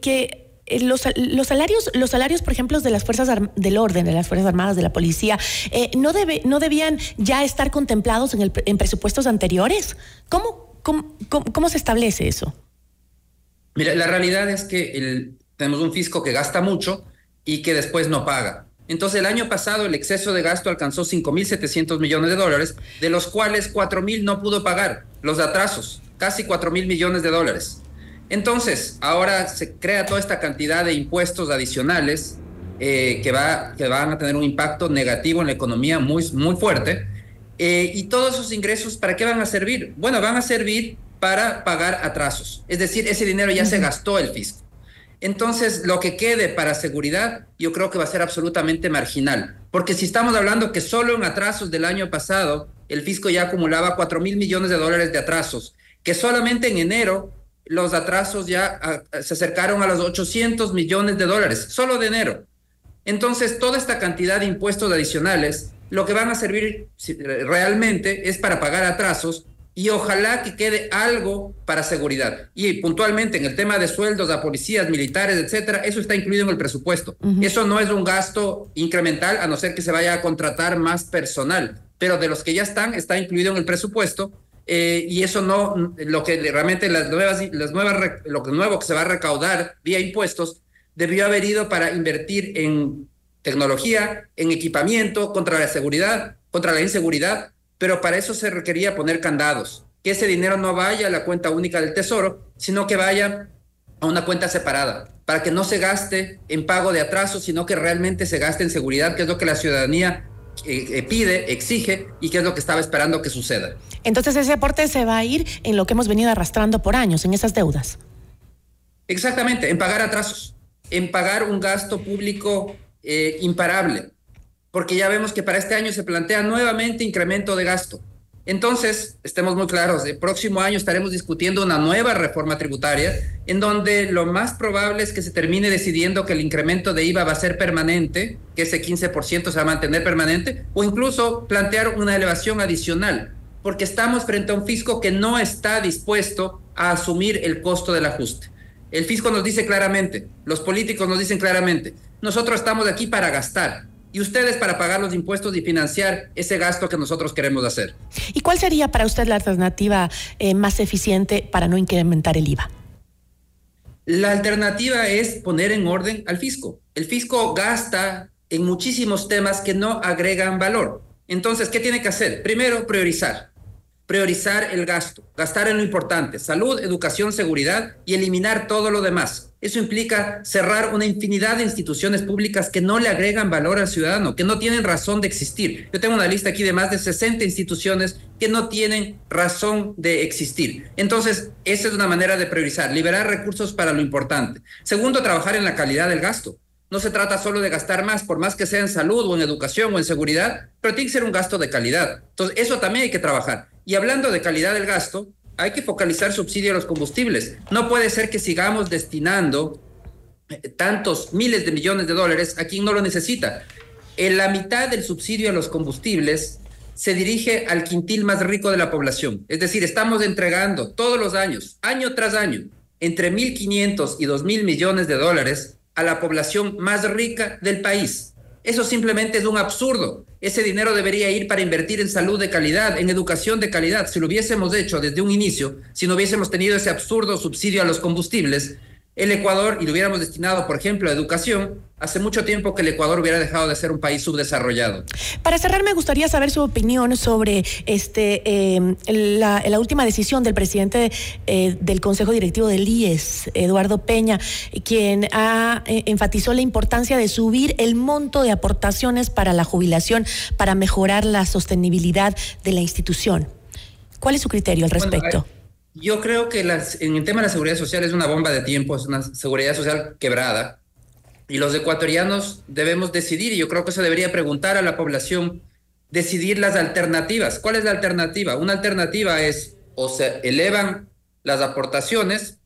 que los, salarios, los salarios, por ejemplo, de las fuerzas del orden, de las fuerzas armadas, de la policía, no debe, no debían ya estar contemplados en, el, en presupuestos anteriores. ¿Cómo ¿cómo, cómo, se establece eso? Mira, la realidad es que tenemos un fisco que gasta mucho y que después no paga. Entonces, el año pasado el exceso de gasto alcanzó 5.700 millones de dólares, de los cuales 4.000 no pudo pagar los atrasos, casi 4.000 millones de dólares. Entonces, ahora se crea toda esta cantidad de impuestos adicionales eh, que, va, que van a tener un impacto negativo en la economía muy, muy fuerte. Eh, y todos esos ingresos, ¿para qué van a servir? Bueno, van a servir para pagar atrasos. Es decir, ese dinero ya se gastó el fisco. Entonces, lo que quede para seguridad, yo creo que va a ser absolutamente marginal. Porque si estamos hablando que solo en atrasos del año pasado, el fisco ya acumulaba 4 mil millones de dólares de atrasos, que solamente en enero los atrasos ya ah, se acercaron a los 800 millones de dólares, solo de enero. Entonces, toda esta cantidad de impuestos adicionales, lo que van a servir realmente es para pagar atrasos y ojalá que quede algo para seguridad. Y puntualmente en el tema de sueldos a policías, militares, etcétera, eso está incluido en el presupuesto. Eso no es un gasto incremental, a no ser que se vaya a contratar más personal, pero de los que ya están, está incluido en el presupuesto. Eh, y eso no, lo que realmente las nuevas, las nuevas, lo nuevo que se va a recaudar vía impuestos debió haber ido para invertir en tecnología, en equipamiento, contra la seguridad, contra la inseguridad, pero para eso se requería poner candados, que ese dinero no vaya a la cuenta única del Tesoro, sino que vaya a una cuenta separada, para que no se gaste en pago de atraso, sino que realmente se gaste en seguridad, que es lo que la ciudadanía eh, eh, pide, exige y que es lo que estaba esperando que suceda. Entonces ese aporte se va a ir en lo que hemos venido arrastrando por años, en esas deudas. Exactamente, en pagar atrasos, en pagar un gasto público eh, imparable porque ya vemos que para este año se plantea nuevamente incremento de gasto. Entonces, estemos muy claros, el próximo año estaremos discutiendo una nueva reforma tributaria en donde lo más probable es que se termine decidiendo que el incremento de IVA va a ser permanente, que ese 15% se va a mantener permanente, o incluso plantear una elevación adicional, porque estamos frente a un fisco que no está dispuesto a asumir el costo del ajuste. El fisco nos dice claramente, los políticos nos dicen claramente, nosotros estamos aquí para gastar, y ustedes para pagar los impuestos y financiar ese gasto que nosotros queremos hacer. ¿Y cuál sería para usted la alternativa eh, más eficiente para no incrementar el IVA? La alternativa es poner en orden al fisco. El fisco gasta en muchísimos temas que no agregan valor. Entonces, ¿qué tiene que hacer? Primero, priorizar priorizar el gasto, gastar en lo importante, salud, educación, seguridad y eliminar todo lo demás. Eso implica cerrar una infinidad de instituciones públicas que no le agregan valor al ciudadano, que no tienen razón de existir. Yo tengo una lista aquí de más de 60 instituciones que no tienen razón de existir. Entonces, esa es una manera de priorizar, liberar recursos para lo importante. Segundo, trabajar en la calidad del gasto. No se trata solo de gastar más, por más que sea en salud o en educación o en seguridad, pero tiene que ser un gasto de calidad. Entonces, eso también hay que trabajar. Y hablando de calidad del gasto, hay que focalizar subsidio a los combustibles. No puede ser que sigamos destinando eh, tantos miles de millones de dólares a quien no lo necesita. En la mitad del subsidio a los combustibles se dirige al quintil más rico de la población. Es decir, estamos entregando todos los años, año tras año, entre 1.500 y 2.000 millones de dólares a la población más rica del país. Eso simplemente es un absurdo. Ese dinero debería ir para invertir en salud de calidad, en educación de calidad. Si lo hubiésemos hecho desde un inicio, si no hubiésemos tenido ese absurdo subsidio a los combustibles, el Ecuador y lo hubiéramos destinado, por ejemplo, a educación, hace mucho tiempo que el Ecuador hubiera dejado de ser un país subdesarrollado. Para cerrar, me gustaría saber su opinión sobre este em, la, última decisión del presidente eh, del Consejo Directivo del IES, Eduardo Peña, quien ha, eh, enfatizó la importancia de subir el monto de aportaciones para la jubilación para mejorar la sostenibilidad de la institución. ¿Cuál es su criterio al respecto? Yo creo que las, en el tema de la seguridad social es una bomba de tiempo, es una seguridad social quebrada. Y los ecuatorianos debemos decidir, y yo creo que se debería preguntar a la población, decidir las alternativas. ¿Cuál es la alternativa? Una alternativa es o se elevan las aportaciones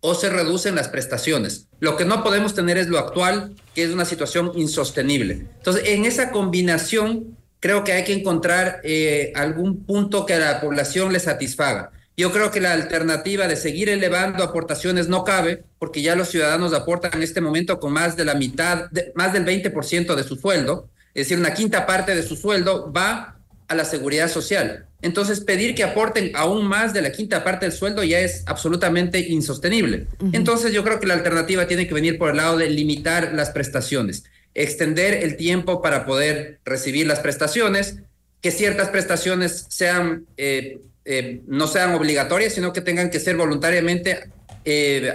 o se reducen las prestaciones. Lo que no podemos tener es lo actual, que es una situación insostenible. Entonces, en esa combinación, creo que hay que encontrar eh, algún punto que a la población le satisfaga. Yo creo que la alternativa de seguir elevando aportaciones no cabe, porque ya los ciudadanos aportan en este momento con más de la mitad, más del 20% de su sueldo, es decir, una quinta parte de su sueldo va a la seguridad social. entonces pedir que aporten aún más de la quinta parte del sueldo ya es absolutamente insostenible. Entonces yo creo que la alternativa tiene que venir por el lado de limitar las prestaciones, extender el tiempo para poder recibir las prestaciones, que ciertas prestaciones sean, eh, eh, no sean obligatorias, sino que tengan que ser voluntariamente eh,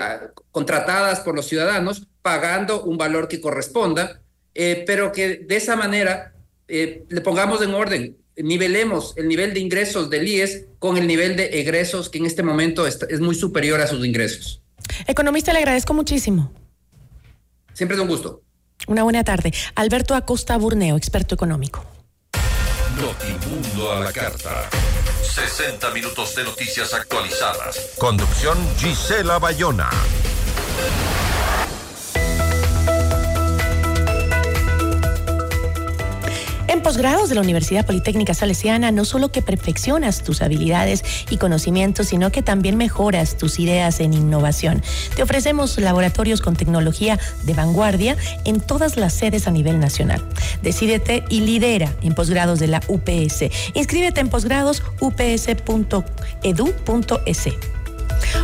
contratadas por los ciudadanos, pagando un valor que corresponda, pero que de esa manera le pongamos en orden nivelemos el nivel de ingresos del IES con el nivel de egresos que en este momento es, es muy superior a sus ingresos. Economista, le agradezco muchísimo. Siempre es un gusto. Una buena tarde. Alberto Acosta Burneo, experto económico. Notimundo a la carta. 60 minutos de noticias actualizadas. Conducción Gisela Bayona. En posgrados de la Universidad Politécnica Salesiana, no solo que perfeccionas tus habilidades y conocimientos, sino que también mejoras tus ideas en innovación. Te ofrecemos laboratorios con tecnología de vanguardia en todas las sedes a nivel nacional. Decídete y lidera en posgrados de la UPS. Inscríbete en posgrados ups.edu.es.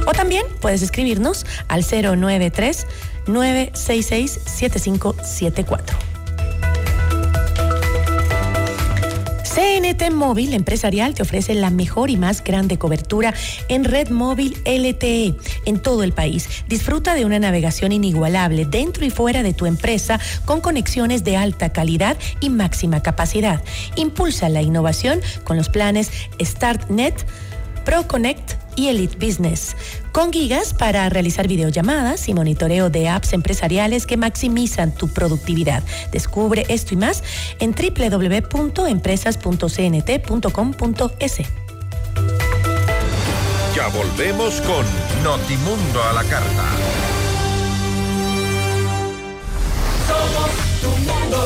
O también puedes escribirnos al 093 966 7574. CNT Móvil Empresarial te ofrece la mejor y más grande cobertura en red móvil LTE en todo el país. Disfruta de una navegación inigualable dentro y fuera de tu empresa con conexiones de alta calidad y máxima capacidad. Impulsa la innovación con los planes StartNet, ProConnect, y Elite Business, con gigas para realizar videollamadas y monitoreo de apps empresariales que maximizan tu productividad. Descubre esto y más en www.empresas.cnt.com.es. Ya volvemos con Notimundo a la carta. Somos tu mundo,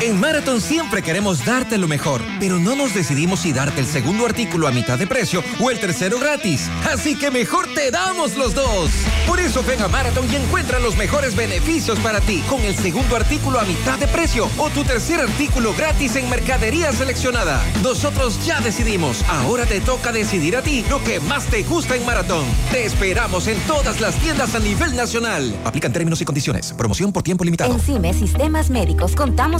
En Marathon siempre queremos darte lo mejor, pero no nos decidimos si darte el segundo artículo a mitad de precio o el tercero gratis. Así que mejor te damos los dos. Por eso ven a Marathon y encuentra los mejores beneficios para ti con el segundo artículo a mitad de precio o tu tercer artículo gratis en mercadería seleccionada. Nosotros ya decidimos. Ahora te toca decidir a ti lo que más te gusta en Marathon. Te esperamos en todas las tiendas a nivel nacional. Aplican términos y condiciones. Promoción por tiempo limitado. En CIME Sistemas Médicos contamos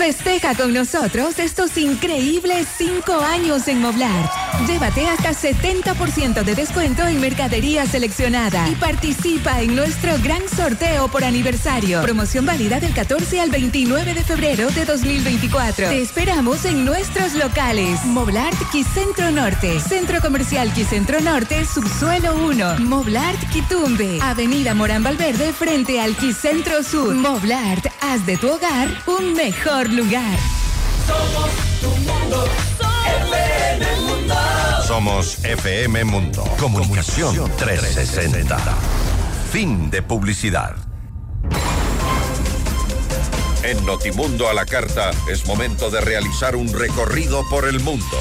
Festeja con nosotros estos increíbles cinco años en Moblar. Llévate hasta 70% de descuento en mercadería seleccionada y participa en nuestro gran sorteo por aniversario. Promoción válida del 14 al 29 de febrero de 2024. Te esperamos en nuestros locales. Moblart Quicentro Norte, Centro Comercial Quicentro Norte, Subsuelo 1. Moblart Quitumbe, Avenida Morán Valverde frente al Quicentro Sur. Moblart, haz de tu hogar un mejor lugar. Somos tu mundo. FM Mundo. Somos FM Mundo. Comunicación 360. Fin de publicidad. En Notimundo a la Carta es momento de realizar un recorrido por el mundo.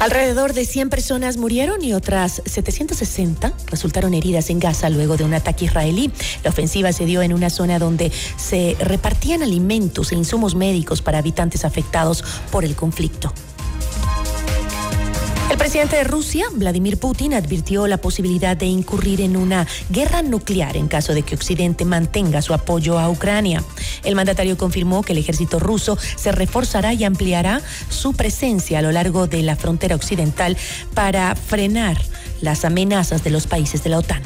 Alrededor de 100 personas murieron y otras 760 resultaron heridas en Gaza luego de un ataque israelí. La ofensiva se dio en una zona donde se repartían alimentos e insumos médicos para habitantes afectados por el conflicto. El presidente de Rusia, Vladimir Putin, advirtió la posibilidad de incurrir en una guerra nuclear en caso de que Occidente mantenga su apoyo a Ucrania. El mandatario confirmó que el ejército ruso se reforzará y ampliará su presencia a lo largo de la frontera occidental para frenar las amenazas de los países de la OTAN.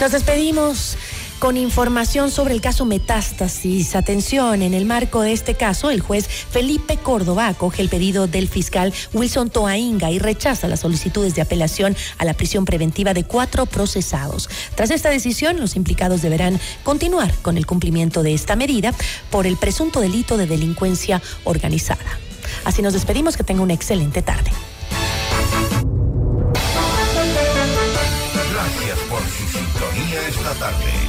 Nos despedimos con información sobre el caso Metástasis. Atención, en el marco de este caso, el juez Felipe Córdoba acoge el pedido del fiscal Wilson Toainga y rechaza las solicitudes de apelación a la prisión preventiva de cuatro procesados. Tras esta decisión, los implicados deberán continuar con el cumplimiento de esta medida por el presunto delito de delincuencia organizada. Así nos despedimos, que tenga una excelente tarde.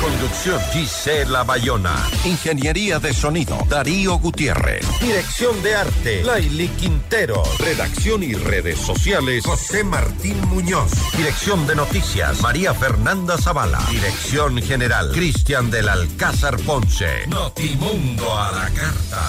Conducción Gisela Bayona. Ingeniería de sonido Darío Gutiérrez. Dirección de arte Laili Quintero. Redacción y redes sociales José Martín Muñoz. Dirección de noticias María Fernanda Zavala. Dirección general Cristian del Alcázar Ponce. Notimundo a la carta.